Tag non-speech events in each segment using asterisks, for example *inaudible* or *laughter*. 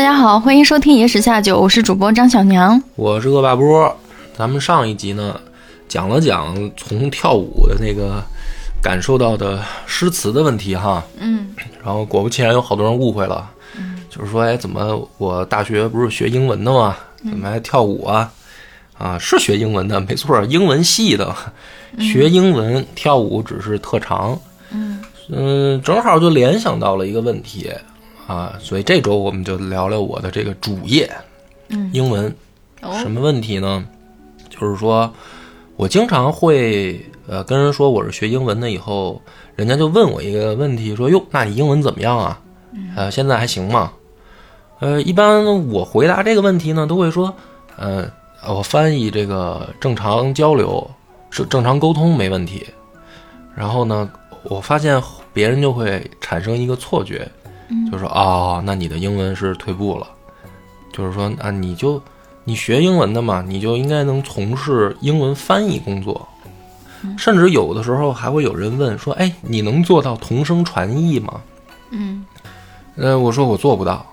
大家好，欢迎收听《野史下酒》，我是主播张小娘。我是恶霸波。咱们上一集呢，讲了讲从跳舞的那个感受到的诗词的问题哈。嗯，然后果不其然，有好多人误会了，嗯就是说，哎，怎么我大学不是学英文的吗？怎么还跳舞啊？啊，是学英文的，没错，英文系的，学英文跳舞只是特长。嗯嗯，正好就联想到了一个问题啊，所以这周我们就聊聊我的这个主业，嗯，英文。哦什么问题呢？就是说我经常会呃跟人说我是学英文的，以后人家就问我一个问题，说哟，那你英文怎么样啊？呃，现在还行吗？呃，一般我回答这个问题呢，都会说，呃，我翻译这个正常交流是正常沟通没问题。然后呢，我发现别人就会产生一个错觉，就说哦，那你的英文是退步了，就是说啊，你就你学英文的嘛，你就应该能从事英文翻译工作。甚至有的时候还会有人问说：“哎，你能做到同声传译吗嗯，？”呃，我说我做不到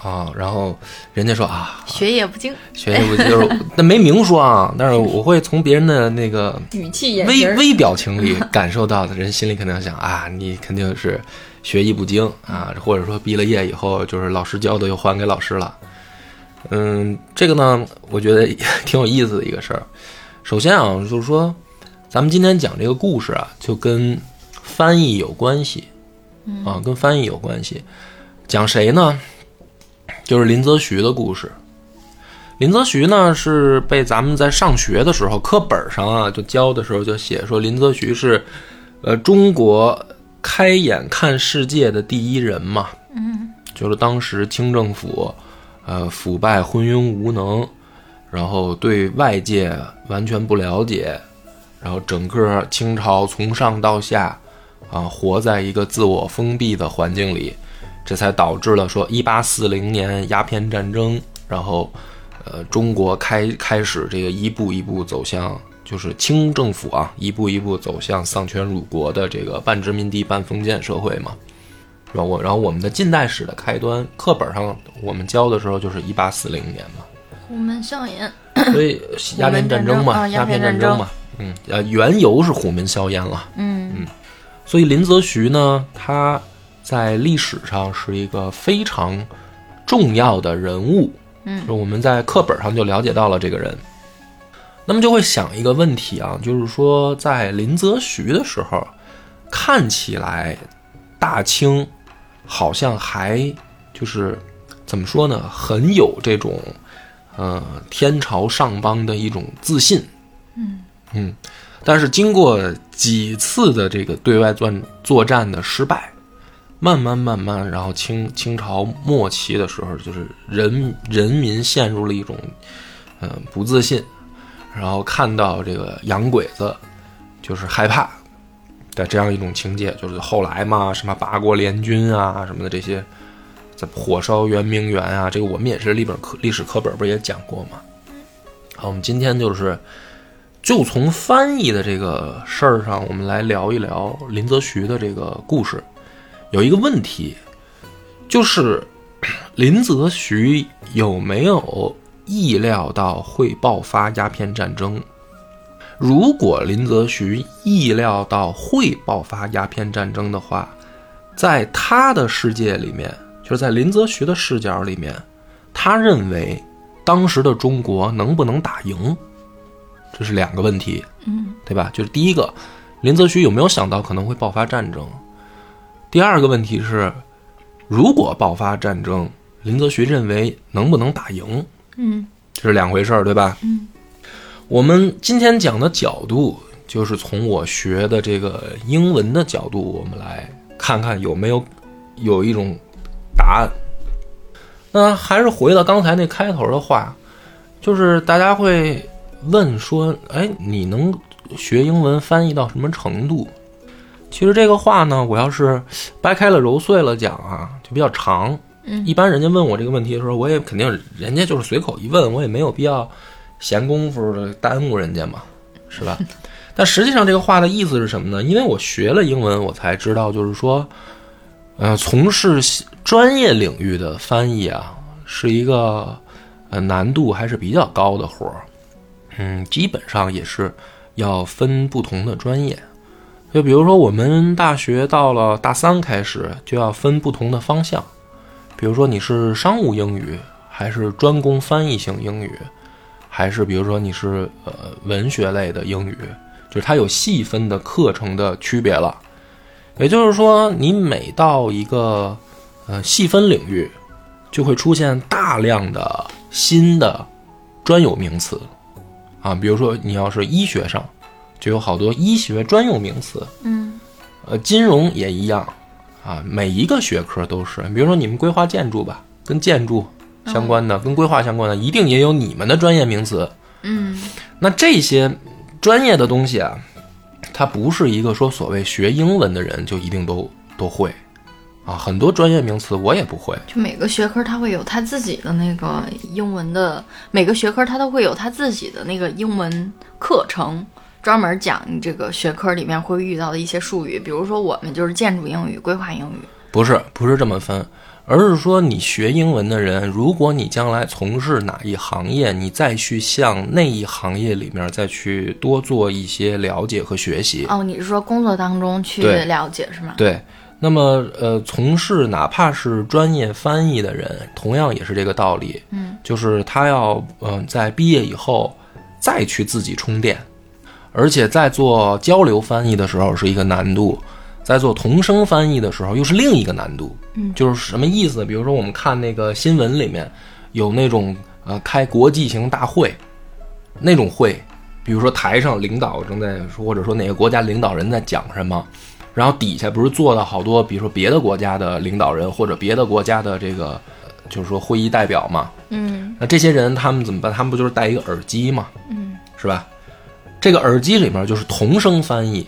啊。然后人家说啊，学业不精，学业不就是，*laughs* 但没明说啊。但是我会从别人的那个语气微微表情里感受到的，人心里肯定想啊，你肯定是学艺不精啊，或者说毕了业以后就是老师教的又还给老师了。嗯，这个呢，我觉得 *laughs* 挺有意思的一个事儿。首先啊，就是说，咱们今天讲这个故事啊，就跟翻译有关系啊，跟翻译有关系。讲谁呢？就是林则徐的故事。林则徐呢是被咱们在上学的时候课本上啊就教的时候就写说林则徐是，呃中国开眼看世界的第一人嘛，嗯就是当时清政府，呃腐败昏庸无能，然后对外界完全不了解，然后整个清朝从上到下，啊活在一个自我封闭的环境里，这才导致了说一八四零年鸦片战争，然后。呃，中国开开始这个一步一步走向，就是清政府啊，一步一步走向丧权辱国的这个半殖民地半封建社会嘛，然后？我然后我们的近代史的开端，课本上我们教的时候就是一八四零年嘛，虎门销烟，所以鸦片战争嘛，啊鸦片战战争嘛，嗯，呃，缘由是虎门销烟了，嗯嗯所以林则徐呢，他在历史上是一个非常重要的人物。嗯我们在课本上就了解到了这个人。那么就会想一个问题啊，就是说在林则徐的时候，看起来大清好像还就是怎么说呢，很有这种呃天朝上邦的一种自信。嗯嗯，但是经过几次的这个对外作作战的失败，慢慢慢慢，然后清清朝末期的时候，就是人人民陷入了一种嗯、呃不自信，然后看到这个洋鬼子就是害怕的这样一种情节，就是后来嘛，什么八国联军啊什么的这些，在火烧圆明园啊，这个我们也是历本课历史课本不是也讲过吗？好，我们今天就是。就从翻译的这个事儿上，我们来聊一聊林则徐的这个故事。有一个问题，就是林则徐有没有意料到会爆发鸦片战争？如果林则徐意料到会爆发鸦片战争的话，在他的世界里面，就是在林则徐的视角里面，他认为当时的中国能不能打赢？这是两个问题，嗯对吧？就是第一个，林则徐有没有想到可能会爆发战争？第二个问题是，如果爆发战争，林则徐认为能不能打赢？嗯这是两回事儿，对吧？嗯。我们今天讲的角度，就是从我学的这个英文的角度，我们来看看有没有有一种答案。那还是回到刚才那开头的话，就是大家会问说：“哎，你能学英文翻译到什么程度？”其实这个话呢，我要是掰开了揉碎了讲啊，就比较长。嗯一般人家问我这个问题的时候，我也肯定人家就是随口一问，我也没有必要闲工夫的耽误人家嘛，是吧？*laughs* 但实际上这个话的意思是什么呢？因为我学了英文，我才知道，就是说，呃，从事专业领域的翻译啊，是一个呃难度还是比较高的活儿。嗯，基本上也是要分不同的专业。就比如说，我们大学到了大三开始就要分不同的方向，比如说你是商务英语，还是专攻翻译型英语，还是比如说你是呃文学类的英语，就是它有细分的课程的区别了。也就是说，你每到一个呃细分领域，就会出现大量的新的专有名词啊，比如说你要是医学上。就有好多医学专用名词，嗯，呃，金融也一样，啊，每一个学科都是。比如说你们规划建筑吧，跟建筑相关的、跟规划相关的，一定也有你们的专业名词。嗯，那这些专业的东西啊，它不是一个说所谓学英文的人就一定都都会，啊，很多专业名词我也不会。就每个学科它会有它自己的那个英文的，每个学科它都会有它自己的那个英文课程。专门讲你这个学科里面会遇到的一些术语，比如说我们就是建筑英语、规划英语，不是不是这么分，而是说你学英文的人，如果你将来从事哪一行业，你再去向那一行业里面再去多做一些了解和学习。哦，你是说工作当中去了解是吗？对，那么呃，从事哪怕是专业翻译的人，同样也是这个道理。嗯，就是他要嗯在毕业以后再去自己充电。而且在做交流翻译的时候是一个难度，在做同声翻译的时候又是另一个难度。嗯，就是什么意思？比如说我们看那个新闻里面有那种呃开国际型大会那种会，比如说台上领导正在说，或者说哪个国家领导人在讲什么，然后底下不是坐了好多，比如说别的国家的领导人或者别的国家的这个就是说会议代表嘛。嗯，那这些人他们怎么办？他们不就是戴一个耳机嘛？嗯，是吧？这个耳机里面就是同声翻译，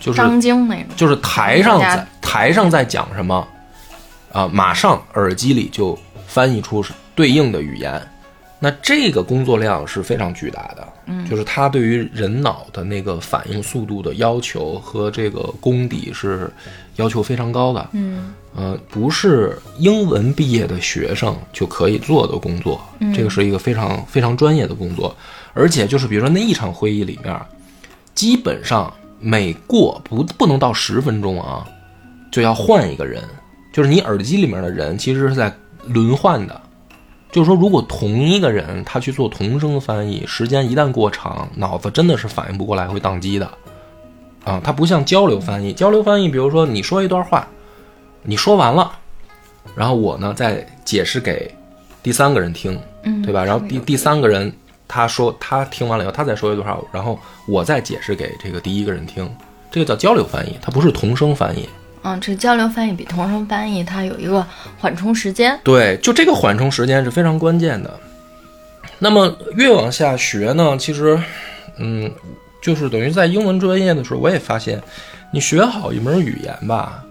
就是张晶那种，就是台上在台上在讲什么，啊，马上耳机里就翻译出对应的语言。那这个工作量是非常巨大的，嗯，就是它对于人脑的那个反应速度的要求和这个功底是要求非常高的，嗯，呃，不是英文毕业的学生就可以做的工作，这个是一个非常非常专业的工作。而且就是比如说那一场会议里面，基本上每过不不能到十分钟啊，就要换一个人。就是你耳机里面的人其实是在轮换的。就是说，如果同一个人他去做同声翻译，时间一旦过长，脑子真的是反应不过来，会宕机的。啊，它不像交流翻译。交流翻译，比如说你说一段话，你说完了，然后我呢再解释给第三个人听，对吧？然后第第三个人。他说他听完了以后，他再说一段话，然后我再解释给这个第一个人听，这个叫交流翻译，它不是同声翻译。嗯，这交流翻译比同声翻译它有一个缓冲时间。对，就这个缓冲时间是非常关键的。那么越往下学呢，其实，嗯，就是等于在英文专业的时候，我也发现，你学好一门语言吧，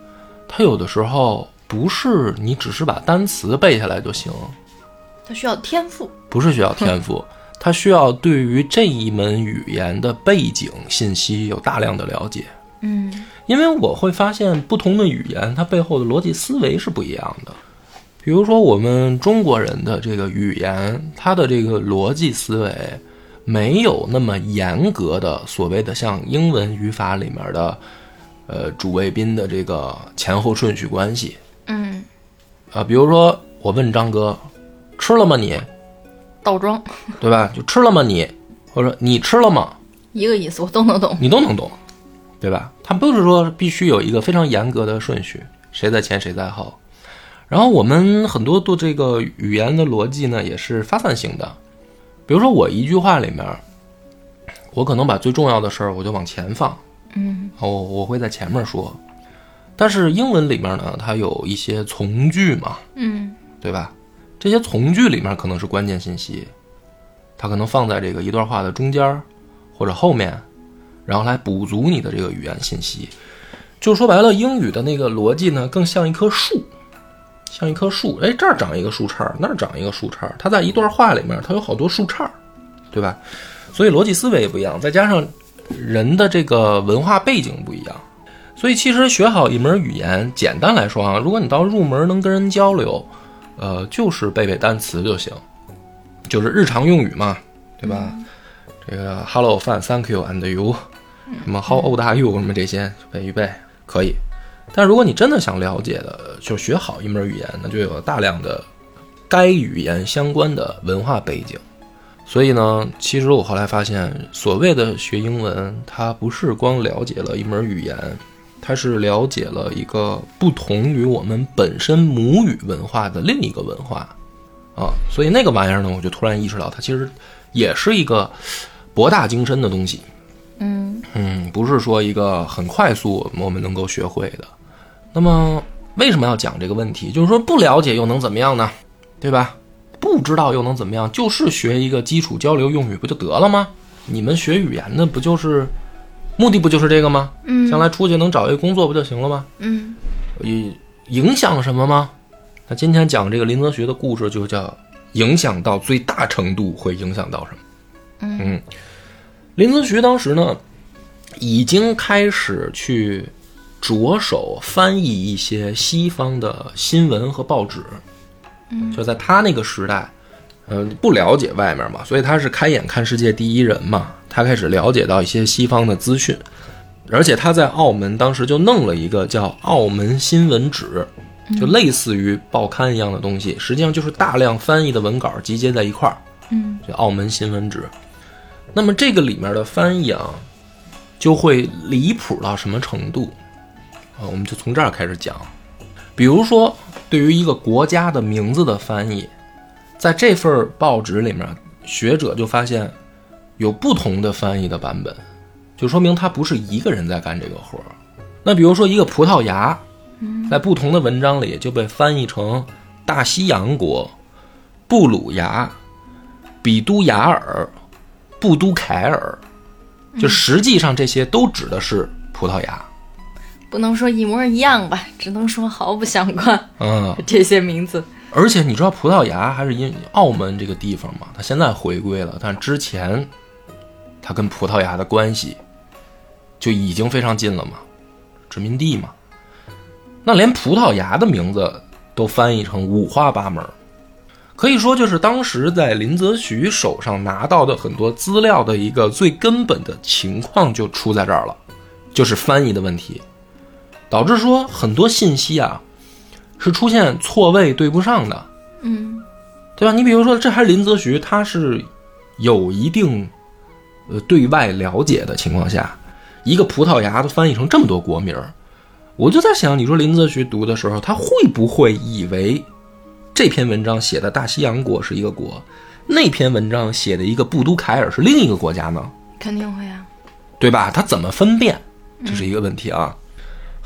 它有的时候不是你只是把单词背下来就行，它需要天赋，不是需要天赋。他需要对于这一门语言的背景信息有大量的了解，嗯，因为我会发现不同的语言它背后的逻辑思维是不一样的。比如说我们中国人的这个语言，它的这个逻辑思维没有那么严格的所谓的像英文语法里面的，呃，主谓宾的这个前后顺序关系，嗯，啊，比如说我问张哥，吃了吗你？倒装，对吧？就吃了吗你，或者你吃了吗？一个意思，我都能懂，你都能懂，对吧？它不是说必须有一个非常严格的顺序，谁在前谁在后。然后我们很多的这个语言的逻辑呢，也是发散性的。比如说我一句话里面，我可能把最重要的事儿我就往前放，嗯，我我会在前面说。但是英文里面呢，它有一些从句嘛，嗯，对吧？这些从句里面可能是关键信息，它可能放在这个一段话的中间或者后面，然后来补足你的这个语言信息。就说白了，英语的那个逻辑呢，更像一棵树，像一棵树。哎，这儿长一个树杈，那儿长一个树杈，它在一段话里面，它有好多树杈，对吧？所以逻辑思维也不一样，再加上人的这个文化背景不一样，所以其实学好一门语言，简单来说啊，如果你到入门能跟人交流。呃，就是背背单词就行，就是日常用语嘛，对吧？这个 Hello, fine, Thank you, and you，什么 How old are you，什么这些背一背可以。但如果你真的想了解的，就学好一门语言，那就有大量的该语言相关的文化背景。所以呢，其实我后来发现，所谓的学英文，它不是光了解了一门语言，它是了解了一个不同于我们本身母语文化的另一个文化啊。所以那个玩意儿呢，我就突然意识到，它其实也是一个博大精深的东西。嗯嗯，不是说一个很快速我们能够学会的。那么为什么要讲这个问题？就是说不了解又能怎么样呢？对吧？不知道又能怎么样？就是学一个基础交流用语不就得了吗？你们学语言的不就是目的不就是这个吗？嗯将来出去能找一个工作不就行了吗？嗯影影响什么吗？那今天讲这个林则徐的故事，就叫影响到最大程度会影响到什么？嗯林则徐当时呢，已经开始去着手翻译一些西方的新闻和报纸。嗯就在他那个时代，嗯、不了解外面嘛，所以他是开眼看世界第一人嘛。他开始了解到一些西方的资讯，而且他在澳门当时就弄了一个叫《澳门新闻纸》，就类似于报刊一样的东西，实际上就是大量翻译的文稿集结在一块儿。嗯这澳门新闻纸。那么这个里面的翻译啊，就会离谱到什么程度啊？我们就从这儿开始讲。比如说，对于一个国家的名字的翻译，在这份报纸里面，学者就发现有不同的翻译的版本，就说明他不是一个人在干这个活儿。那比如说一个葡萄牙，在不同的文章里就被翻译成大西洋国、布鲁牙、比都雅尔、布都凯尔，就实际上这些都指的是葡萄牙。不能说一模一样吧，只能说毫不相关。嗯，这些名字，而且你知道葡萄牙还是因澳门这个地方嘛，它现在回归了，但之前它跟葡萄牙的关系就已经非常近了嘛，殖民地嘛。那连葡萄牙的名字都翻译成五花八门，可以说就是当时在林则徐手上拿到的很多资料的一个最根本的情况就出在这儿了，就是翻译的问题，导致说很多信息啊是出现错位对不上的，嗯对吧？你比如说，这还是林则徐，他是有一定呃对外了解的情况下，一个葡萄牙都翻译成这么多国名儿，我就在想，你说林则徐读的时候，他会不会以为这篇文章写的大西洋国是一个国，那篇文章写的一个布都凯尔是另一个国家呢？肯定会啊。对吧？他怎么分辨，这是一个问题啊。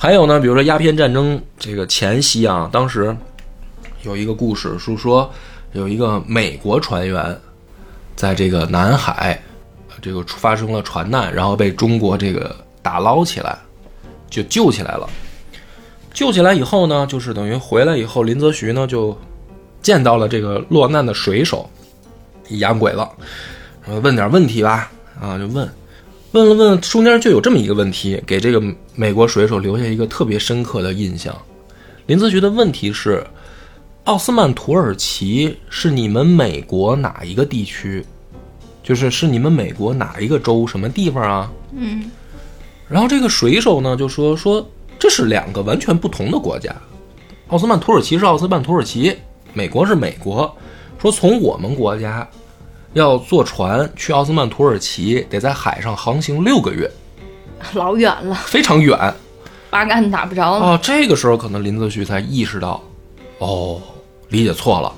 还有呢，比如说鸦片战争这个前夕啊，当时有一个故事是说，有一个美国船员在这个南海，这个发生了船难，然后被中国这个打捞起来，就救起来了。救起来以后呢，就是等于回来以后，林则徐呢就见到了这个落难的水手，洋鬼子，问点问题吧，啊，就问。问了问，中间就有这么一个问题，给这个美国水手留下一个特别深刻的印象。林则徐的问题是：奥斯曼土耳其是你们美国哪一个地区？就是是你们美国哪一个州什么地方啊？嗯然后这个水手呢就说说这是两个完全不同的国家，奥斯曼土耳其是奥斯曼土耳其，美国是美国。说从我们国家要坐船去奥斯曼土耳其，得在海上航行六个月，*laughs* 老远了，非常远八竿子打不着了。哦。这个时候可能林则徐才意识到，哦，理解错了，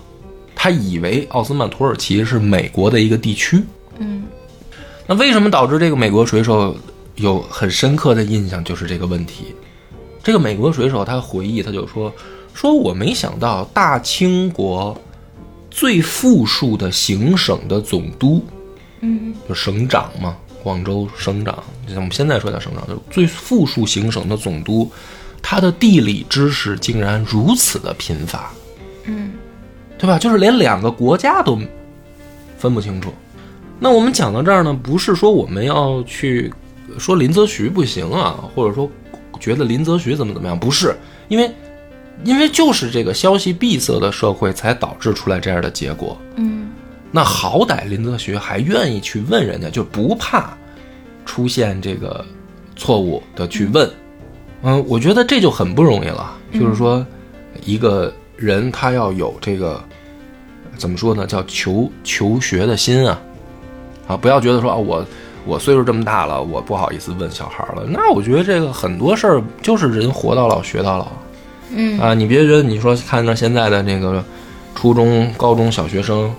他以为奥斯曼土耳其是美国的一个地区。嗯那为什么导致这个美国水手有很深刻的印象？就是这个问题。这个美国水手他回忆，他就说：“说我没想到大清国最富庶的行省的总督，嗯就省长嘛，广州省长，就像我们现在说叫省长，就是最富庶行省的总督，他的地理知识竟然如此的贫乏，嗯对吧？就是连两个国家都分不清楚。那我们讲到这儿呢，不是说我们要去说林则徐不行啊，或者说觉得林则徐怎么怎么样，不是，因为因为就是这个消息闭塞的社会，才导致出来这样的结果。嗯那好歹林则徐还愿意去问人家，就不怕出现这个错误的去问。嗯，我觉得这就很不容易了。就是说，一个人他要有这个怎么说呢，叫求求学的心啊，啊，不要觉得说啊我。我岁数这么大了，我不好意思问小孩了。那我觉得这个很多事儿就是人活到老学到老。嗯啊，你别觉得你说看到现在的这个初中、高中小学生，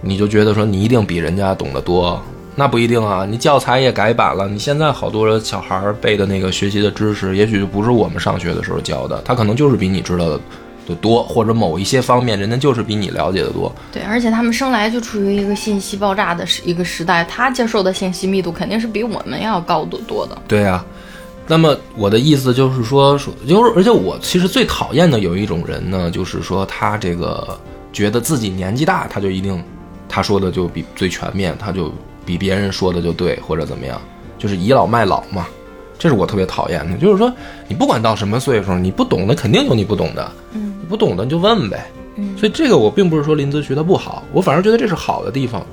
你就觉得说你一定比人家懂得多，那不一定啊。你教材也改版了，你现在好多小孩儿背的那个学习的知识，也许就不是我们上学的时候教的，他可能就是比你知道的的多，或者某一些方面人家就是比你了解的多。对，而且他们生来就处于一个信息爆炸的时一个时代，他接受的信息密度肯定是比我们要高得多的。对呀、那么我的意思就是说，说就是，而且我其实最讨厌的有一种人呢，就是说他这个觉得自己年纪大，他就一定他说的就比最全面，他就比别人说的就对，或者怎么样，就是倚老卖老嘛。这是我特别讨厌的，就是说你不管到什么岁数，你不懂的肯定有你不懂的，嗯你不懂的你就问呗。嗯所以这个我并不是说林则徐他不好，我反而觉得这是好的地方。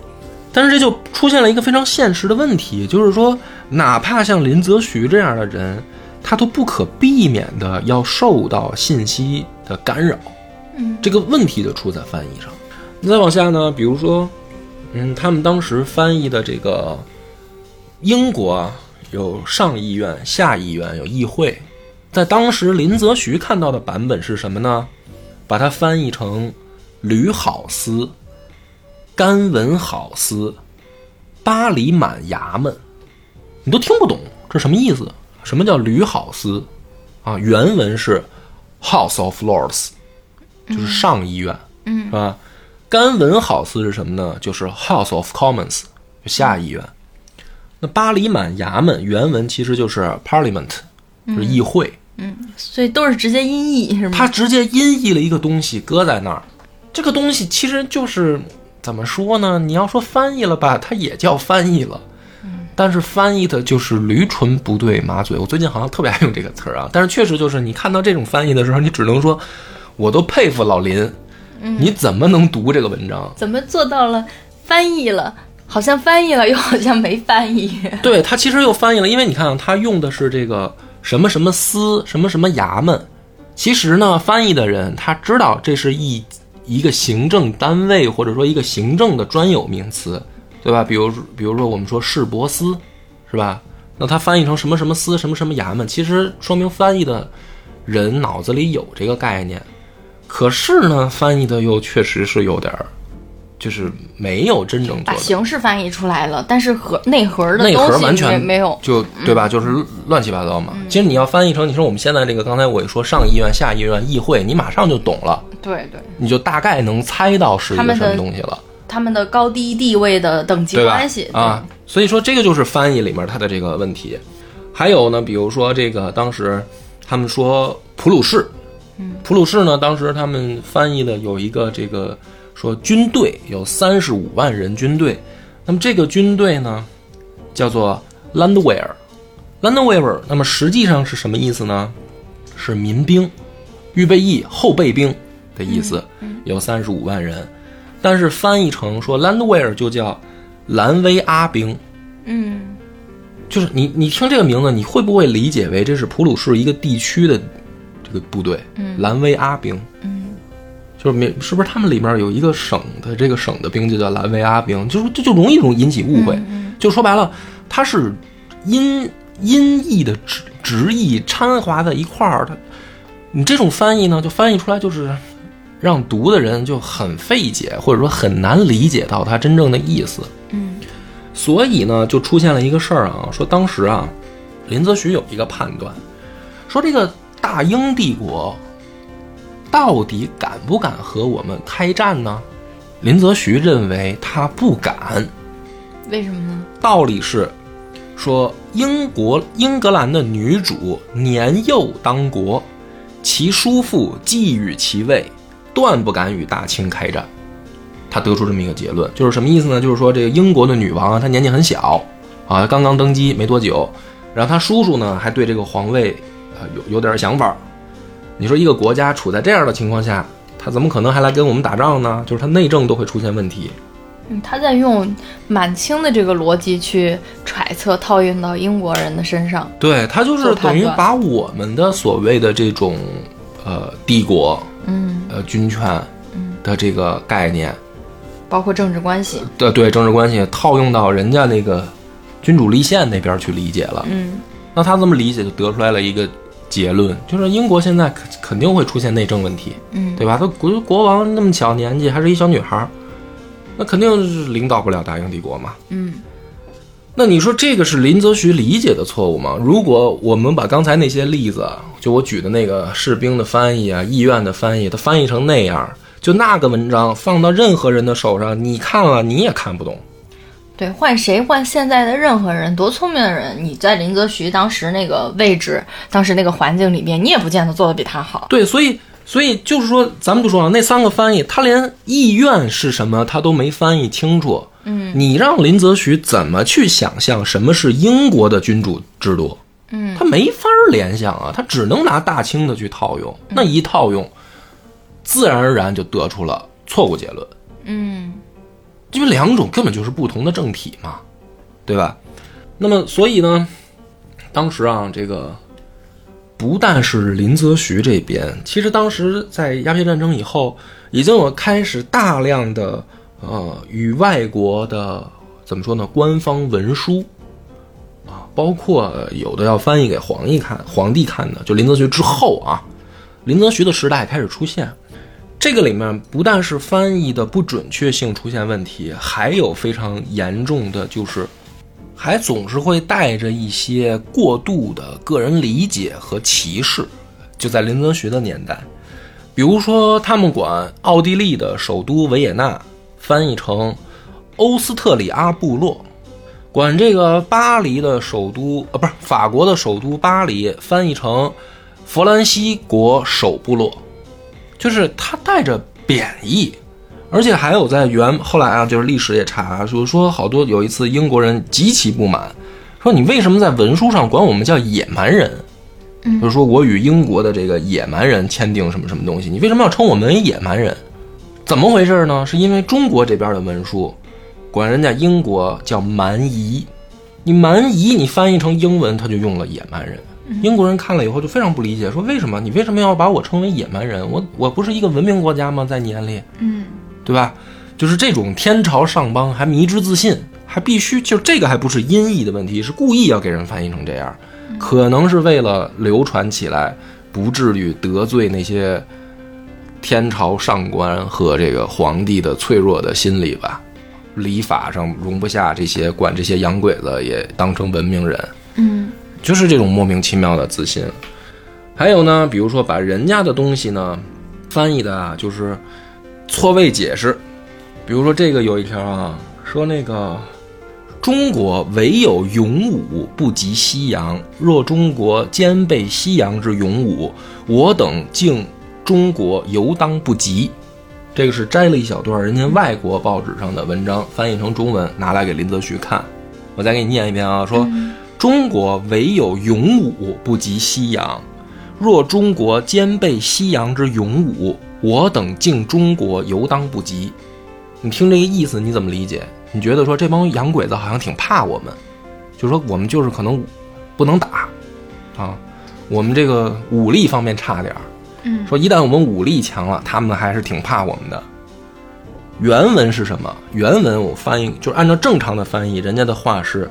但是这就出现了一个非常现实的问题，就是说，哪怕像林则徐这样的人，他都不可避免的要受到信息的干扰。嗯这个问题就出在翻译上。你再往下呢，比如说，嗯，他们当时翻译的这个英国啊，有上议院、下议院，有议会。在当时林则徐看到的版本是什么呢？把它翻译成吕好司、甘文好司、巴黎满衙门，你都听不懂这什么意思？什么叫吕好司？啊，原文是 House of Lords，就是上议院，嗯是吧？甘文好司是什么呢？就是 House of Commons，就下议院。那巴黎满衙门原文其实就是 Parliament，就是议会。嗯，所以都是直接音译是吗？他直接音译了一个东西搁在那儿，这个东西其实就是怎么说呢？你要说翻译了吧，它也叫翻译了，但是翻译的就是驴唇不对马嘴。我最近好像特别爱用这个词儿啊，但是确实就是你看到这种翻译的时候，你只能说，我都佩服老林，你怎么能读这个文章？怎么做到了翻译了？好像翻译了，又好像没翻译。对他其实又翻译了，因为你看啊他用的是这个什么什么司什么什么衙门，其实呢，翻译的人他知道这是一一个行政单位或者说一个行政的专有名词，对吧？比如比如说我们说市舶司，是吧？那它翻译成什么什么司什么什么衙门，其实说明翻译的人脑子里有这个概念，可是呢，翻译的又确实是有点儿，就是没有真正做把。形式翻译出来了，但是核内核的内核完全没没有。就对吧？就是乱七八糟嘛。其实你要翻译成，你说我们现在这个，刚才我一说上议院、下议院、议会，你马上就懂了，对对，你就大概能猜到是一个什么东西了，他们的高低地位的等级关系？啊，所以说这个就是翻译里面它的这个问题。还有呢，比如说这个当时他们说普鲁士，嗯，普鲁士呢，当时他们翻译的有一个这个说军队有三十五万人军队，那么这个军队呢叫做 Landwehr。Landwehr，那么实际上是什么意思呢？是民兵、预备役、后备兵的意思，有三十五万人。但是翻译成说 Landwehr 就叫兰威阿兵，嗯，就是你你听这个名字，你会不会理解为这是普鲁士一个地区的这个部队？嗯兰威阿兵，嗯，就是没是不是他们里面有一个省的这个省的兵就叫蓝威阿兵，就是这就容易容易引起误会。嗯就说白了，它是音音译的直直译掺和在一块儿，它你这种翻译呢，就翻译出来就是让读的人就很费解，或者说很难理解到它真正的意思。嗯所以呢，就出现了一个事儿啊，说当时啊，林则徐有一个判断，说这个大英帝国到底敢不敢和我们开战呢？林则徐认为他不敢，为什么呢？道理是说英国英格兰的女主年幼当国，其叔父觊觎其位，断不敢与大清开战。他得出这么一个结论，就是什么意思呢？就是说这个英国的女王啊，她年纪很小啊，刚刚登基没多久，然后她叔叔呢还对这个皇位啊有有点想法，你说一个国家处在这样的情况下，他怎么可能还来跟我们打仗呢？就是他内政都会出现问题。嗯，他在用满清的这个逻辑去揣测，套用到英国人的身上。对他就是等于把我们的所谓的这种呃帝国嗯，呃军权的这个概念包括政治关系。对对政治关系套用到人家那个君主立宪那边去理解了。嗯那他这么理解就得出来了一个结论，就是英国现在肯肯定会出现内政问题，嗯，对吧？他国国王那么小年纪，还是一小女孩儿，那肯定是领导不了大英帝国嘛。嗯那你说这个是林则徐理解的错误吗？如果我们把刚才那些例子，就我举的那个士兵的翻译啊、医院的翻译，他翻译成那样，就那个文章放到任何人的手上，你看了你也看不懂。对，换谁换现在的任何人，多聪明的人，你在林则徐当时那个位置，当时那个环境里面，你也不见得做得比他好。对，所以所以就是说，咱们不说了，那三个翻译，他连意愿是什么他都没翻译清楚。嗯你让林则徐怎么去想象什么是英国的君主制度？嗯他没法儿联想啊，他只能拿大清的去套用，那一套用，自然而然就得出了错误结论，嗯因为两种根本就是不同的政体嘛，对吧？那么所以呢，当时啊，这个不但是林则徐这边，其实当时在鸦片战争以后，已经有开始大量的呃与外国的怎么说呢，官方文书啊，包括有的要翻译给皇帝看，皇帝看的，就林则徐之后啊，林则徐的时代开始出现。这个里面不但是翻译的不准确性出现问题，还有非常严重的就是，还总是会带着一些过度的个人理解和歧视。就在林则徐的年代，比如说他们管奥地利的首都维也纳翻译成欧斯特里阿部落，管这个巴黎的首都呃不是法国的首都巴黎翻译成弗兰西国首部落。就是它带着贬义，而且还有在原后来啊，就是历史也查，就是说好多有一次英国人极其不满，说你为什么在文书上管我们叫野蛮人？嗯就是说我与英国的这个野蛮人签订什么什么东西，你为什么要称我们为野蛮人？怎么回事呢？是因为中国这边的文书管人家英国叫蛮夷，你蛮夷你翻译成英文，他就用了野蛮人。英国人看了以后就非常不理解，说为什么你为什么要把我称为野蛮人？我我不是一个文明国家吗？在你眼里，嗯对吧？就是这种天朝上邦还迷之自信，还必须就这个还不是音译的问题，是故意要给人翻译成这样，可能是为了流传起来，不至于得罪那些天朝上官和这个皇帝的脆弱的心理吧。礼法上容不下这些，管这些洋鬼子也当成文明人。嗯就是这种莫名其妙的自信。还有呢，比如说把人家的东西呢翻译的啊，就是错位解释。比如说这个有一条啊，说那个中国唯有勇武不及西洋，若中国兼备西洋之勇武，我等敬中国犹当不及。这个是摘了一小段人家外国报纸上的文章，翻译成中文拿来给林则徐看。我再给你念一遍啊，说。中国唯有勇武不及西洋，若中国兼备西洋之勇武，我等敬中国犹当不及。你听这个意思，你怎么理解？你觉得说这帮洋鬼子好像挺怕我们，就说我们就是可能不能打啊，我们这个武力方面差点儿。嗯说一旦我们武力强了，他们还是挺怕我们的。原文是什么？原文我翻译就是按照正常的翻译，人家的话是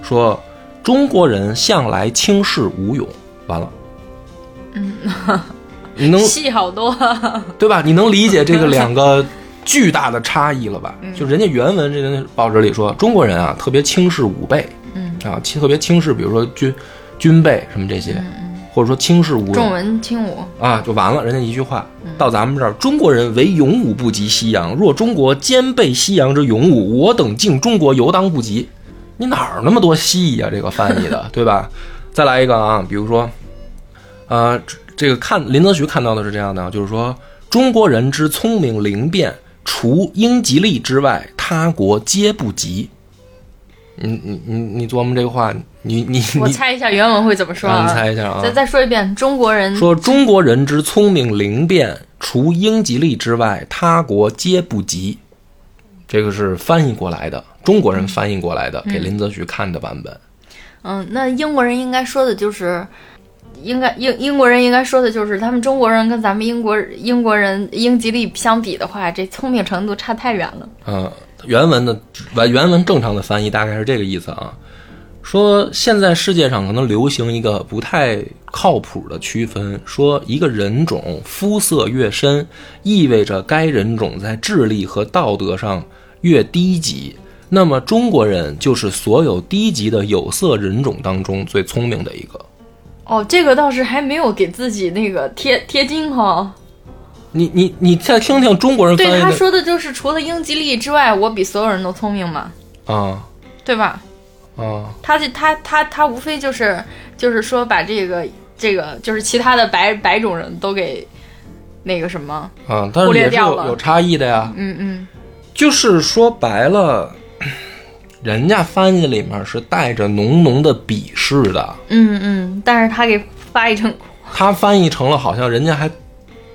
说中国人向来轻视武勇。完了，嗯，你能戏好多。对吧？你能理解这个两个 *laughs* 巨大的差异了吧？嗯就人家原文这个报纸里说，中国人啊特别轻视武备嗯啊，特别轻视，比如说军军备什么这些，或者说轻视武。重文轻武。啊，就完了。人家一句话，到咱们这儿，中国人唯勇武不及西洋。若中国兼备西洋之勇武，我等敬中国犹当不及。你哪儿那么多西呀？这个翻译的，对吧？再来一个啊，比如说，呃，这这个看林则徐看到的是这样的，就是说中国人之聪明灵便，除英吉利之外，他国皆不及。你你你你琢磨这个话，你你你，我猜一下原文会怎么说啊，啊？你猜一下啊再。再说一遍，中国人说中国人之聪明灵便，除英吉利之外，他国皆不及。这个是翻译过来的，中国人翻译过来的，给林则徐看的版本。嗯，那英国人应该说的就是，应该英英国人应该说的就是，他们中国人跟咱们英国英国人英吉利相比的话，这聪明程度差太远了。嗯，原文的原原文正常的翻译大概是这个意思啊，说现在世界上可能流行一个不太靠谱的区分，说一个人种肤色越深，意味着该人种在智力和道德上越低级。那么中国人就是所有低级的有色人种当中最聪明的一个。哦，这个倒是还没有给自己那个贴贴金哈。你你你再听听中国人对，他说的就是除了英吉利之外，我比所有人都聪明嘛，啊对吧？啊他这他他他无非就是就是说把这个这个就是其他的白白种人都给那个什么，啊！但忽是也是略掉了有有差异的呀。嗯嗯就是说白了，*clears throat* 人家翻译里面是带着浓浓的鄙视的，嗯嗯，但是他给翻译成，*laughs* 他翻译成了好像人家还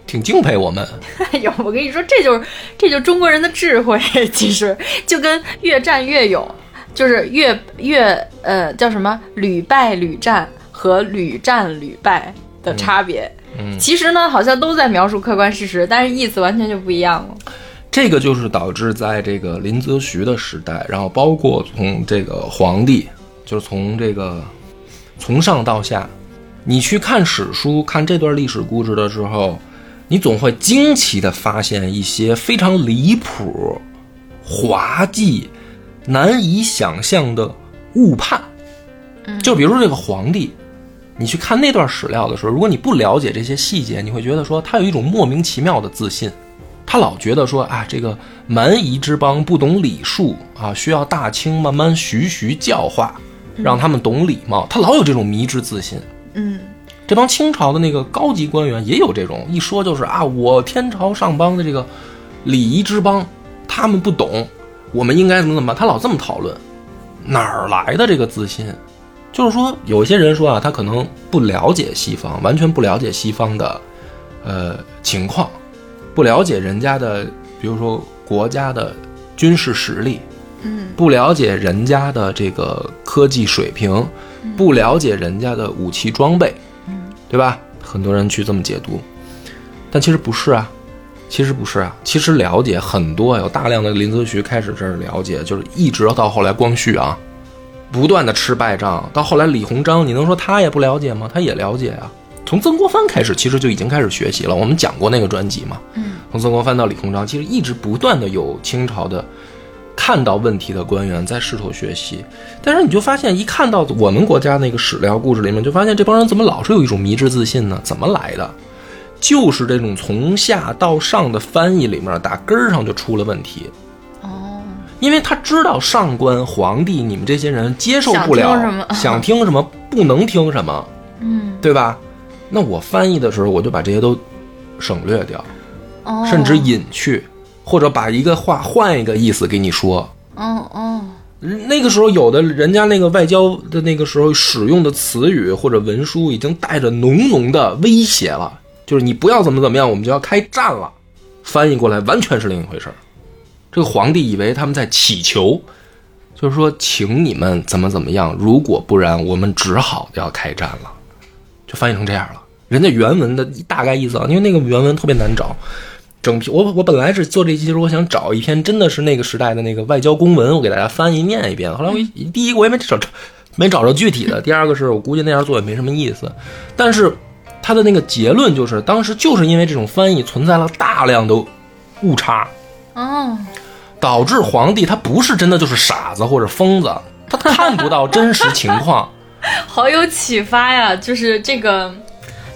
挺敬佩我们。*laughs* 哎呦，我跟你说，这就是这就是中国人的智慧，其实就跟越战越勇，就是越越呃叫什么屡败屡战和屡战屡败的差别。嗯其实呢，好像都在描述客观事实，但是意思完全就不一样了。这个就是导致在这个林则徐的时代，然后包括从这个皇帝，就是从这个从上到下，你去看史书、看这段历史故事的时候，你总会惊奇的发现一些非常离谱、滑稽、难以想象的误判。就比如说这个皇帝，你去看那段史料的时候，如果你不了解这些细节，你会觉得说他有一种莫名其妙的自信。他老觉得说啊，这个蛮夷之邦不懂礼数啊，需要大清慢慢徐徐教化，让他们懂礼貌。他老有这种迷之自信。嗯这帮清朝的那个高级官员也有这种，一说就是啊，我天朝上邦的这个礼仪之邦，他们不懂，我们应该怎么怎么办？他老这么讨论，哪儿来的这个自信？就是说，有些人说啊，他可能不了解西方，完全不了解西方的呃情况，不了解人家的，比如说国家的军事实力，嗯不了解人家的这个科技水平，不了解人家的武器装备，对吧？很多人去这么解读，但其实不是啊，其实不是啊，其实了解很多，有大量的林则徐开始这儿了解，就是一直到后来光绪啊，不断的吃败仗，到后来李鸿章，你能说他也不了解吗？他也了解啊。从曾国藩开始，其实就已经开始学习了。我们讲过那个专辑嘛，嗯从曾国藩到李鸿章，其实一直不断的有清朝的看到问题的官员在试图学习，但是你就发现，一看到我们国家那个史料故事里面，就发现这帮人怎么老是有一种迷之自信呢？怎么来的？就是这种从下到上的翻译里面，打根儿上就出了问题。哦，因为他知道上官皇帝你们这些人接受不了，想听什么想听什么不能听什么，嗯对吧？那我翻译的时候，我就把这些都省略掉，哦，甚至隐去，或者把一个话换一个意思给你说。哦哦那个时候，有的人家那个外交的那个时候使用的词语或者文书，已经带着浓浓的威胁了，就是你不要怎么怎么样，我们就要开战了。翻译过来完全是另一回事儿。这个皇帝以为他们在祈求，就是说，请你们怎么怎么样，如果不然，我们只好要开战了，就翻译成这样了。人家原文的大概意思啊，因为那个原文特别难找。整篇我我本来是做这期，就是我想找一篇真的是那个时代的那个外交公文，我给大家翻译念一遍。后来我一第一个我也没找着没找着具体的，第二个是我估计那样做也没什么意思。但是他的那个结论就是，当时就是因为这种翻译存在了大量的误差，哦，导致皇帝他不是真的就是傻子或者疯子，他看不到真实情况。*laughs* 好有启发呀！就是这个，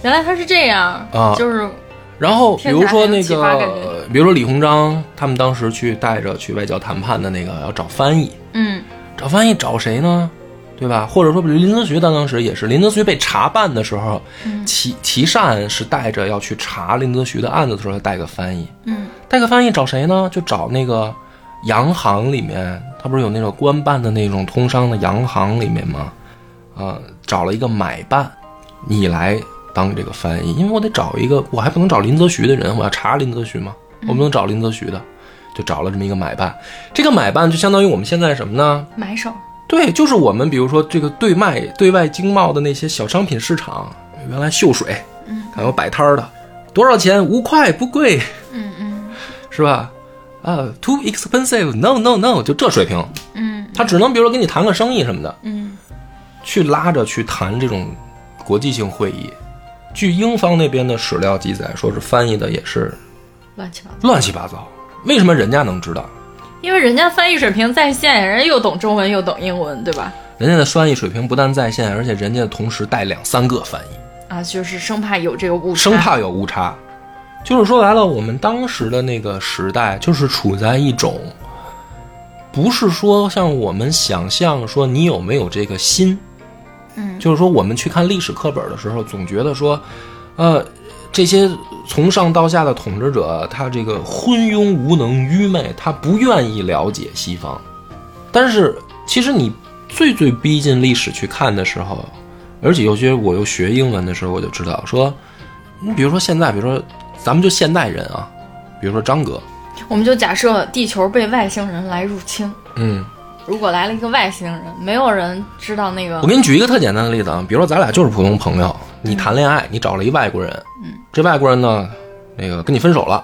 原来他是这样啊就是然后比如说那个，比如说李鸿章他们当时去带着去外交谈判的那个要找翻译，嗯找翻译找谁呢？对吧？或者说，比如林则徐当时也是，林则徐被查办的时候，嗯齐齐善是带着要去查林则徐的案子的时候，带个翻译，嗯带个翻译找谁呢？就找那个洋行里面，他不是有那种官办的那种通商的洋行里面吗？啊，找了一个买办，你来当这个翻译，因为我得找一个，我还不能找林则徐的人，我要查林则徐嘛，我不能找林则徐的，就找了这么一个买办。这个买办就相当于我们现在什么呢？买手，对，就是我们比如说这个对卖对外经贸的那些小商品市场，原来秀水，嗯，还有摆摊儿的，多少钱？五块不贵，嗯嗯是吧？啊，too expensive，no no no，就这水平，嗯他只能比如说跟你谈个生意什么的，嗯去拉着去谈这种国际性会议。据英方那边的史料记载，说是翻译的也是乱七八糟。乱七八糟。为什么人家能知道？因为人家翻译水平在线，人家又懂中文又懂英文，对吧？人家的翻译水平不但在线，而且人家同时带两三个翻译。啊，就是生怕有这个误差，生怕有误差。就是说白了，我们当时的那个时代，就是处在一种，不是说像我们想象说你有没有这个心，嗯。就是说我们去看历史课本的时候，总觉得说，呃，这些从上到下的统治者，他这个昏庸无能、愚昧，他不愿意了解西方。但是其实你最最逼近历史去看的时候，而且尤其我又学英文的时候，我就知道说，你比如说现在，比如说咱们就现代人啊，比如说张哥，我们就假设地球被外星人来入侵，嗯，如果来了一个外星人，没有人知道那个我给你举一个特简单的例子啊，比如说咱俩就是普通朋友，你谈恋爱，你找了一外国人，嗯，这外国人呢，那个跟你分手了，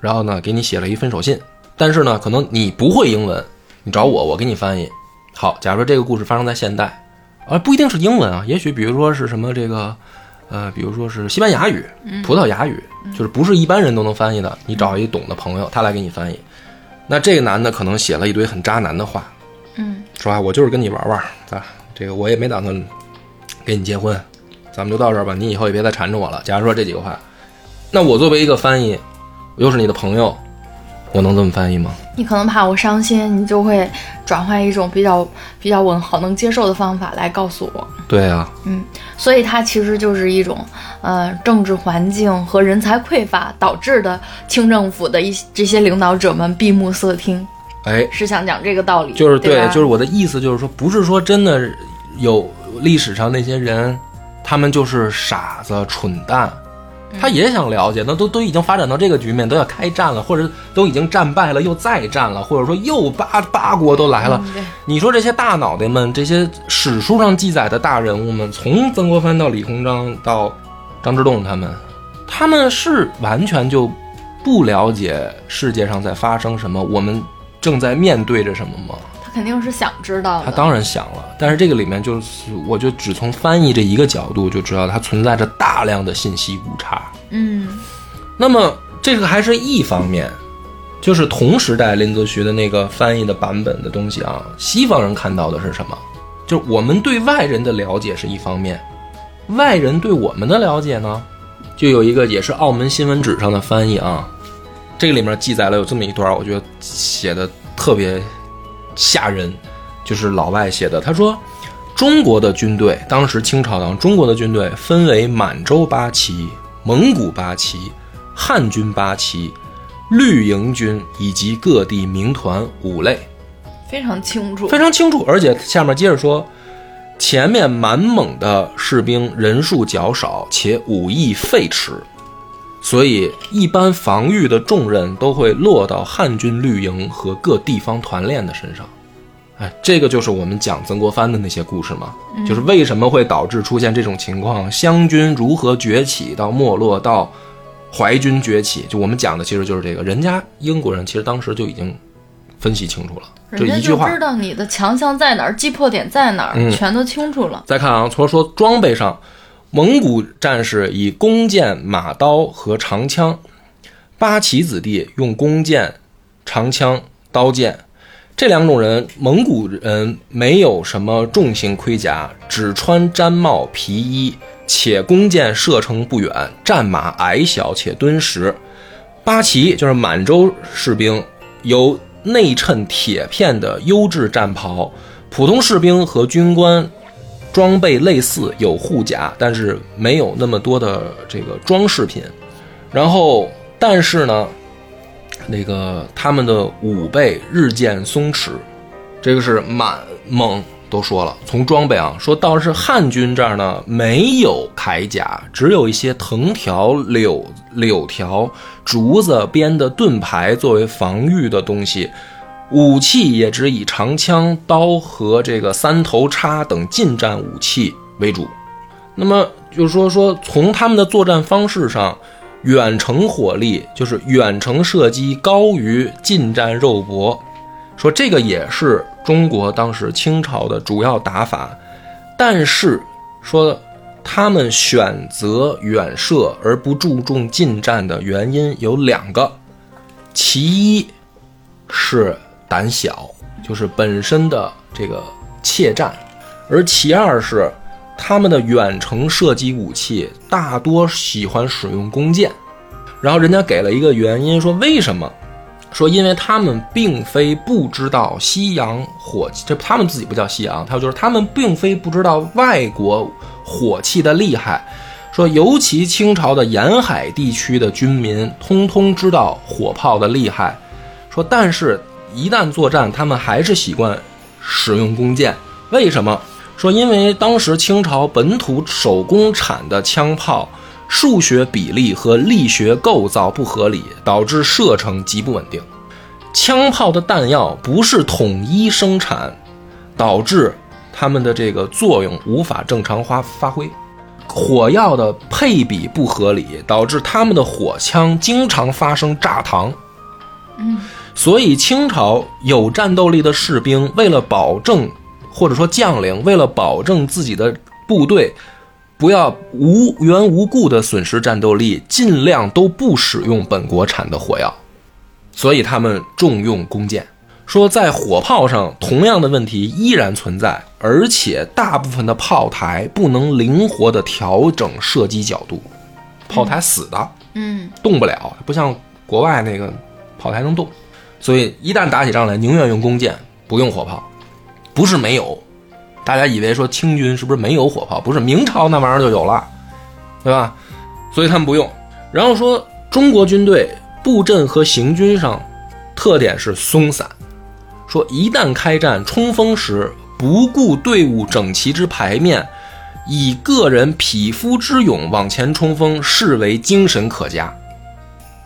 然后呢给你写了一分手信，但是呢可能你不会英文，你找我，我给你翻译。好，假如说这个故事发生在现代，而不一定是英文啊，也许比如说是什么这个，呃，比如说是西班牙语、葡萄牙语，就是不是一般人都能翻译的，你找一懂的朋友，他来给你翻译。那这个男的可能写了一堆很渣男的话，嗯说啊，我就是跟你玩玩，啊这个我也没打算跟你结婚，咱们就到这儿吧，你以后也别再缠着我了。假如说这几个话，那我作为一个翻译，我又是你的朋友，我能这么翻译吗？你可能怕我伤心，你就会转换一种比较比较稳好能接受的方法来告诉我。对啊，嗯所以它其实就是一种，呃，政治环境和人才匮乏导致的清政府的一些这些领导者们闭目塞听，哎，是想讲这个道理，就是对吧，就是我的意思就是说，不是说真的有历史上那些人，他们就是傻子、蠢蛋。他也想了解，那都都已经发展到这个局面，都要开战了，或者都已经战败了，又再战了，或者说又八八国都来了，嗯你说这些大脑袋们，这些史书上记载的大人物们，从曾国藩到李鸿章到张之洞他们，他们是完全就不了解世界上在发生什么，我们正在面对着什么吗？他肯定是想知道的。他当然想了，但是这个里面就是，我就只从翻译这一个角度就知道，它存在着大量的信息误差。嗯那么这个还是一方面，就是同时代林则徐的那个翻译的版本的东西啊，西方人看到的是什么？就是我们对外人的了解是一方面，外人对我们的了解呢，就有一个也是澳门新闻纸上的翻译啊，这个里面记载了有这么一段，我觉得写的特别吓人，就是老外写的，他说。中国的军队，当时清朝当中国的军队分为满洲八旗、蒙古八旗、汉军八旗、绿营军以及各地民团五类，非常清楚。非常清楚。而且下面接着说，前面满蒙的士兵人数较少，且武艺废弛，所以一般防御的重任都会落到汉军绿营和各地方团练的身上。哎，这个就是我们讲曾国藩的那些故事嘛，就是为什么会导致出现这种情况，湘军如何崛起到没落到淮军崛起，就我们讲的其实就是这个。人家英国人其实当时就已经分析清楚了，就一句话就知。道你的强项在哪儿，击破点在哪儿，嗯全都清楚了。再看啊，除了说装备上，蒙古战士以弓箭、马刀和长枪，八旗子弟用弓箭、长枪、刀剑。这两种人，蒙古人没有什么重型盔甲，只穿毡帽、皮衣，且弓箭射程不远，战马矮小且敦实。八旗就是满洲士兵，有内衬铁片的优质战袍，普通士兵和军官装备类似，有护甲，但是没有那么多的这个装饰品。然后，但是呢，那个他们的武备日渐松弛，这个是满蒙都说了。从装备啊，说倒是汉军这儿呢，没有铠甲，只有一些藤条、柳柳条、竹子编的盾牌作为防御的东西。武器也只以长枪、刀和这个三头叉等近战武器为主。那么就是说，说从他们的作战方式上，远程火力就是远程射击高于近战肉搏。说这个也是中国当时清朝的主要打法，但是说他们选择远射而不注重近战的原因有两个，其一是。胆小，就是本身的这个怯战，而其二是他们的远程射击武器大多喜欢使用弓箭，然后人家给了一个原因，说为什么？说因为他们并非不知道西洋火器，这他们自己不叫西洋，他就是他们并非不知道外国火器的厉害，说尤其清朝的沿海地区的军民通通知道火炮的厉害，说但是。一旦作战，他们还是习惯使用弓箭。为什么？说因为当时清朝本土手工产的枪炮数学比例和力学构造不合理，导致射程极不稳定。枪炮的弹药不是统一生产，导致他们的这个作用无法正常发发挥。火药的配比不合理，导致他们的火枪经常发生炸膛。嗯。所以，清朝有战斗力的士兵，为了保证，或者说将领为了保证自己的部队不要无缘无故的损失战斗力，尽量都不使用本国产的火药。所以，他们重用弓箭。说在火炮上，同样的问题依然存在，而且大部分的炮台不能灵活的调整射击角度，炮台死的，嗯，动不了，不像国外那个炮台能动。所以，一旦打起仗来，宁愿用弓箭，不用火炮。不是没有，大家以为说清军是不是没有火炮？不是，明朝那玩意儿就有了，对吧？所以他们不用。然后说，中国军队布阵和行军上特点是松散。说一旦开战冲锋时，不顾队伍整齐之排面，以个人匹夫之勇往前冲锋，视为精神可嘉。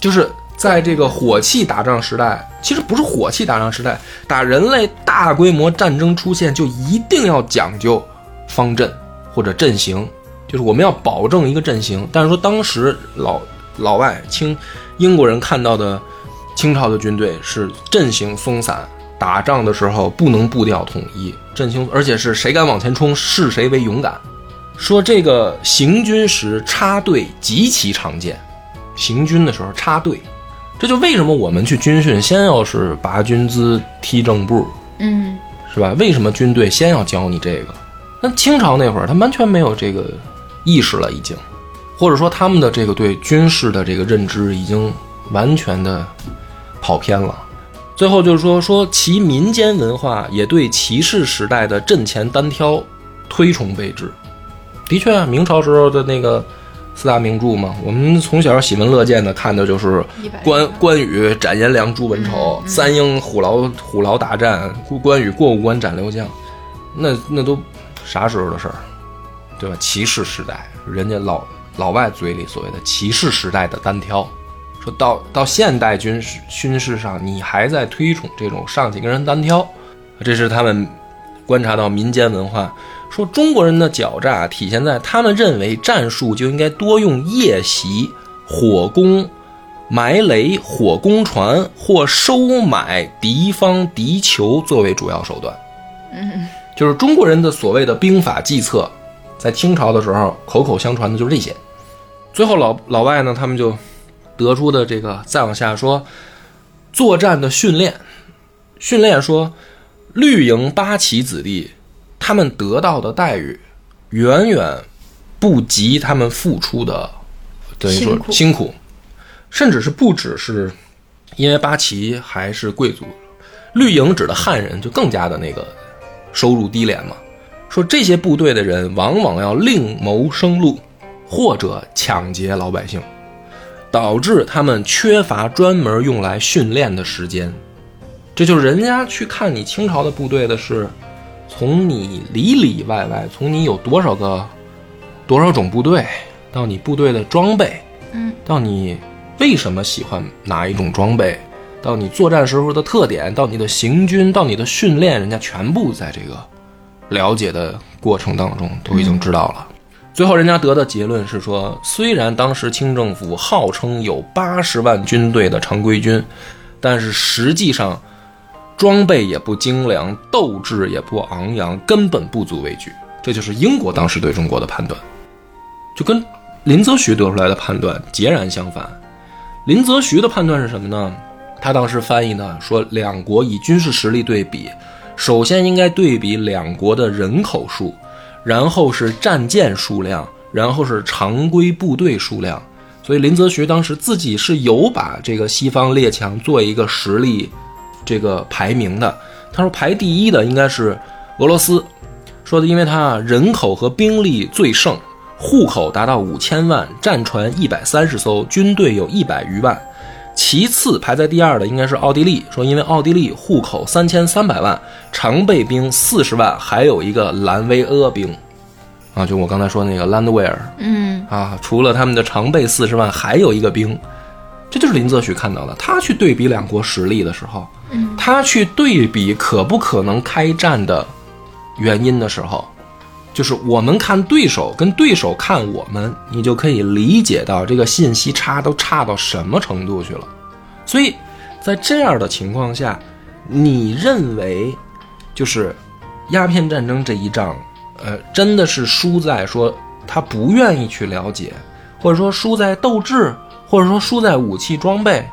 就是。在这个火器打仗时代，其实不是火器打仗时代，打人类大规模战争出现就一定要讲究方阵或者阵型，就是我们要保证一个阵型。但是说当时老老外清英国人看到的清朝的军队是阵型松散，打仗的时候不能步调统一，阵型而且是谁敢往前冲，视谁为勇敢。说这个行军时插队极其常见，行军的时候插队。这就为什么我们去军训，先要是拔军姿、踢正步，嗯，是吧？为什么军队先要教你这个？那清朝那会儿，他完全没有这个意识了，已经，或者说他们的这个对军事的这个认知已经完全的跑偏了。最后就是说，说其民间文化也对骑士时代的阵前单挑推崇备至。的确啊，明朝时候的那个。四大名著嘛，我们从小喜闻乐见的看的就是关关羽斩颜良诛文丑，三英虎牢虎牢大战，关羽过五关斩六将，那那都啥时候的事儿，对吧？骑士时代，人家老老外嘴里所谓的骑士时代的单挑，说到到现代军事军事上，你还在推崇这种上去跟人单挑，这是他们观察到民间文化。说中国人的狡诈体现在他们认为战术就应该多用夜袭、火攻、埋雷、火攻船或收买敌方敌酋作为主要手段。嗯，就是中国人的所谓的兵法计策，在清朝的时候口口相传的就是这些。最后老老外呢，他们就得出的这个再往下说，作战的训练，训练说绿营八旗子弟。他们得到的待遇远远不及他们付出的，等于说辛苦，甚至是不只是因为八旗还是贵族，绿营指的汉人就更加的那个收入低廉嘛。说这些部队的人往往要另谋生路，或者抢劫老百姓，导致他们缺乏专门用来训练的时间。这就是人家去看你清朝的部队的是，从你里里外外，从你有多少个、多少种部队，到你部队的装备，嗯，到你为什么喜欢哪一种装备，到你作战时候的特点，到你的行军，到你的训练，人家全部在这个了解的过程当中都已经知道了。最后，人家得的结论是说，虽然当时清政府号称有八十万军队的常规军，但是实际上装备也不精良，斗志也不昂扬，根本不足为惧。这就是英国当时对中国的判断，就跟林则徐得出来的判断截然相反。林则徐的判断是什么呢？他当时翻译呢说，两国以军事实力对比，首先应该对比两国的人口数，然后是战舰数量，然后是常规部队数量。所以林则徐当时自己是有把这个西方列强做一个实力这个排名的。他说排第一的应该是俄罗斯，说的因为他人口和兵力最盛，户口达到五千万，战船一百三十艘，军队有一百余万。其次排在第二的应该是奥地利，说因为奥地利户口三千三百万，常备兵四十万，还有一个兰维阿兵，啊，就我刚才说那个兰德维尔嗯啊，除了他们的常备四十万，还有一个兵，这就是林则徐看到的。他去对比两国实力的时候，他去对比可不可能开战的原因的时候，就是我们看对手跟对手看我们，你就可以理解到这个信息差都差到什么程度去了。所以在这样的情况下，你认为就是鸦片战争这一仗，呃，真的是输在说他不愿意去了解，或者说输在斗志，或者说输在武器装备？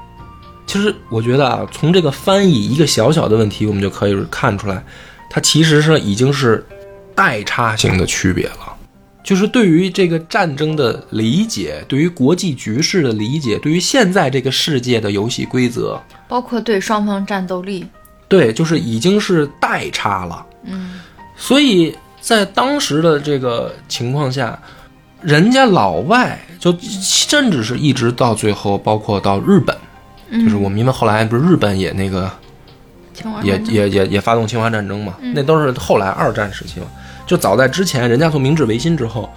其实我觉得啊，从这个翻译一个小小的问题，我们就可以看出来，它其实是已经是代差性的区别了。就是对于这个战争的理解，对于国际局势的理解，对于现在这个世界的游戏规则，包括对双方战斗力，对，就是已经是代差了。嗯所以在当时的这个情况下，人家老外就甚至是一直到最后，包括到日本，嗯，就是我们因为后来不是日本也那个也也也也发动侵华战争嘛，嗯那都是后来二战时期嘛。就早在之前，人家从明治维新之后，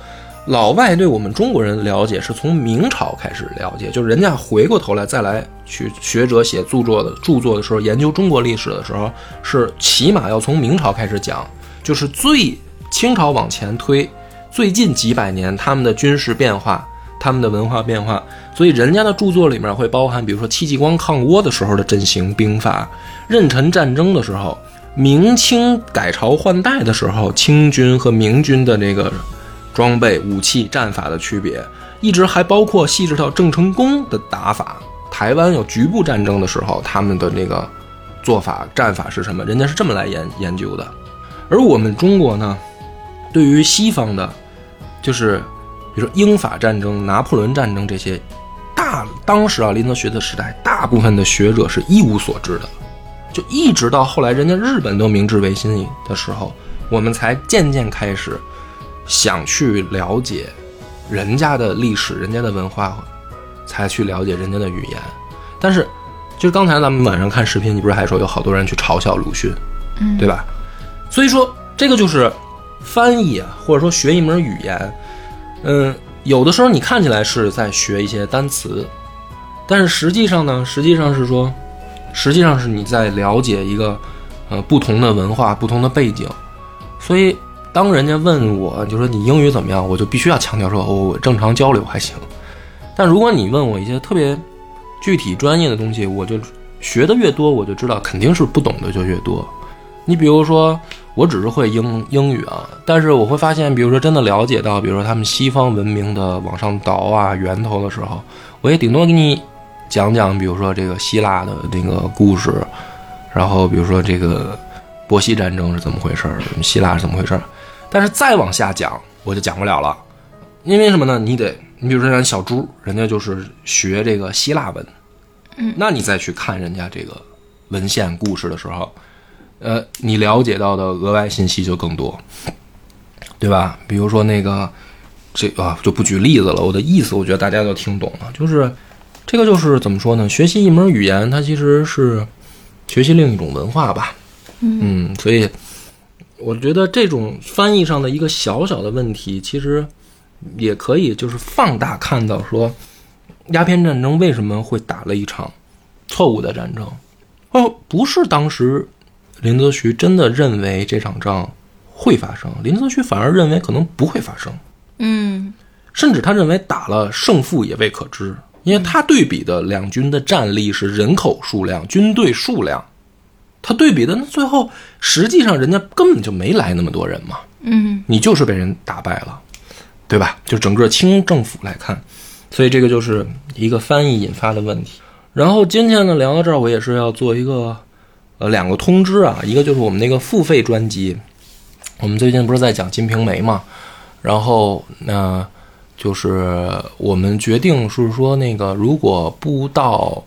老外对我们中国人了解是从明朝开始了解，就是人家回过头来再来去学者写著作的著作的时候，研究中国历史的时候，是起码要从明朝开始讲，就是最清朝往前推，最近几百年他们的军事变化。他们的文化变化，所以人家的著作里面会包含，比如说戚继光抗倭的时候的阵型兵法，壬辰战争的时候，明清改朝换代的时候，清军和明军的那个装备、武器、战法的区别，一直还包括细致到郑成功的打法。台湾有局部战争的时候，他们的那个做法、战法是什么？人家是这么来研研究的。而我们中国呢，对于西方的，就是比如说英法战争、拿破仑战争这些，大当时啊林则徐的时代，大部分的学者是一无所知的。就一直到后来，人家日本都明治维新的时候，我们才渐渐开始想去了解人家的历史、人家的文化，才去了解人家的语言。但是，就刚才咱们晚上看视频，你不是还说有好多人去嘲笑鲁迅，嗯对吧？所以说，这个就是翻译啊，或者说学一门语言，嗯，有的时候你看起来是在学一些单词，但是实际上呢，实际上是说，实际上是你在了解一个呃不同的文化、不同的背景。所以，当人家问我，就说你英语怎么样，我就必须要强调说，哦，我正常交流还行。但如果你问我一些特别具体专业的东西，我就学的越多，我就知道肯定是不懂的就越多。你比如说，我只是会英英语啊，但是我会发现，比如说真的了解到，比如说他们西方文明的往上倒啊源头的时候，我也顶多给你讲讲，比如说这个希腊的那个故事，然后比如说这个波西战争是怎么回事儿，希腊是怎么回事儿，但是再往下讲，我就讲不了了，因为什么呢？你得，你比如说像小猪，人家就是学这个希腊文，嗯，那你再去看人家这个文献故事的时候。呃，你了解到的额外信息就更多，对吧？比如说那个，这啊就不举例子了。我的意思，我觉得大家都听懂了，就是这个就是怎么说呢？学习一门语言，它其实是学习另一种文化吧。嗯，所以我觉得这种翻译上的一个小小的问题，其实也可以就是放大看到说，鸦片战争为什么会打了一场错误的战争？哦，不是当时林则徐真的认为这场仗会发生，林则徐反而认为可能不会发生。嗯甚至他认为打了胜负也未可知，因为他对比的两军的战力是人口数量、军队数量，他对比的那最后实际上人家根本就没来那么多人嘛，嗯你就是被人打败了，对吧？就整个清政府来看，所以这个就是一个翻译引发的问题。然后今天呢聊到这儿，我也是要做一个呃两个通知啊，一个就是我们那个付费专辑，我们最近不是在讲《金瓶梅》嘛，然后那、就是我们决定是说那个如果不到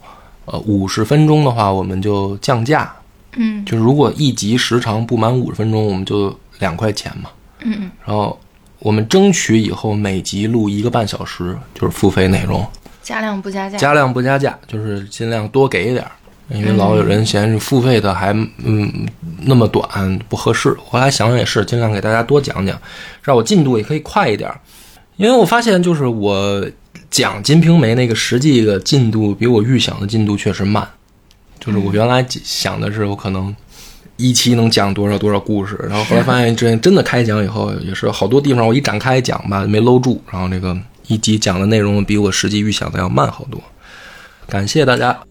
呃五十分钟的话，我们就降价，嗯就是如果一集时长不满五十分钟，我们就两块钱嘛。嗯然后我们争取以后每集录一个半小时，就是付费内容，加量不加价。加量不加价，就是尽量多给一点儿。因为老有人嫌是付费的还嗯那么短不合适，后来想想也是，尽量给大家多讲讲，让我进度也可以快一点儿。因为我发现就是我讲《金瓶梅》那个实际的进度比我预想的进度确实慢，就是我原来想的是我可能一期能讲多少多少故事，然后后来发现这真的开讲以后也是好多地方我一展开讲吧没搂住，然后这个一集讲的内容比我实际预想的要慢好多。感谢大家。